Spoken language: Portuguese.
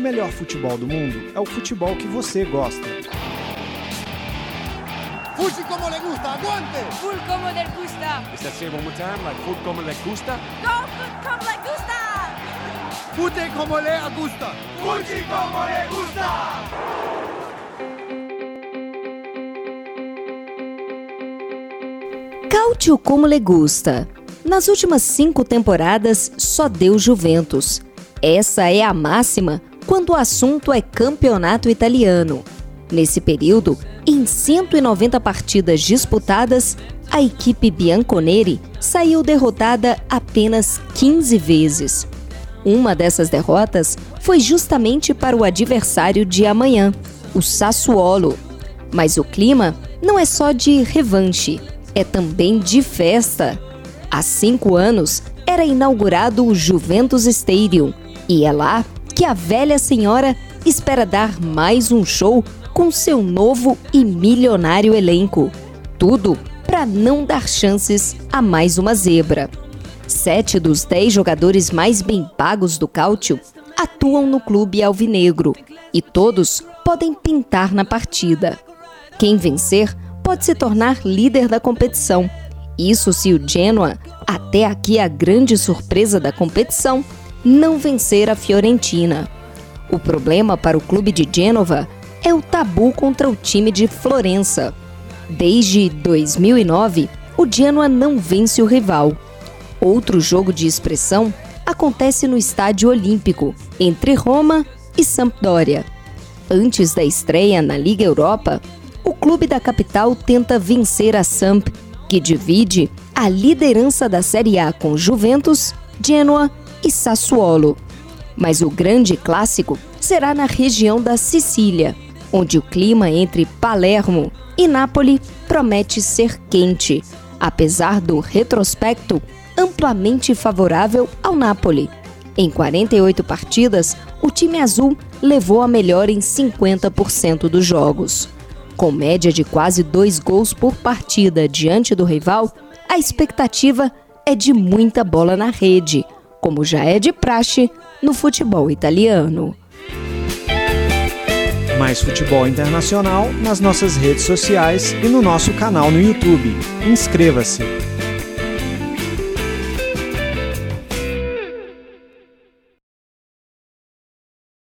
o melhor futebol do mundo é o futebol que você gosta. Fuji como le gusta, aguante! Full como le gusta. Is that say one more time? Like como le gusta? Go food como le gusta. Fute como le gusta! Fuji como le gusta. Cáutio como le gusta. Nas últimas cinco temporadas, só deu Juventus. Essa é a máxima quando o assunto é campeonato italiano. Nesse período, em 190 partidas disputadas, a equipe bianconeri saiu derrotada apenas 15 vezes. Uma dessas derrotas foi justamente para o adversário de amanhã, o Sassuolo. Mas o clima não é só de revanche, é também de festa. Há cinco anos era inaugurado o Juventus Stadium e é lá que a velha senhora espera dar mais um show com seu novo e milionário elenco. Tudo para não dar chances a mais uma zebra. Sete dos dez jogadores mais bem pagos do Cáutio atuam no clube alvinegro e todos podem pintar na partida. Quem vencer pode se tornar líder da competição. Isso se o Genoa, até aqui a grande surpresa da competição, não vencer a Fiorentina. O problema para o clube de Gênova é o tabu contra o time de Florença. Desde 2009, o Genoa não vence o rival. Outro jogo de expressão acontece no Estádio Olímpico, entre Roma e Sampdoria. Antes da estreia na Liga Europa, o clube da capital tenta vencer a Samp, que divide a liderança da Série A com Juventus, Genoa e Sassuolo. Mas o grande clássico será na região da Sicília, onde o clima entre Palermo e Nápoles promete ser quente, apesar do retrospecto amplamente favorável ao Napoli. Em 48 partidas, o time azul levou a melhor em 50% dos jogos. Com média de quase dois gols por partida diante do rival, a expectativa é de muita bola na rede, como já é de praxe no futebol italiano. Mais futebol internacional nas nossas redes sociais e no nosso canal no YouTube. Inscreva-se!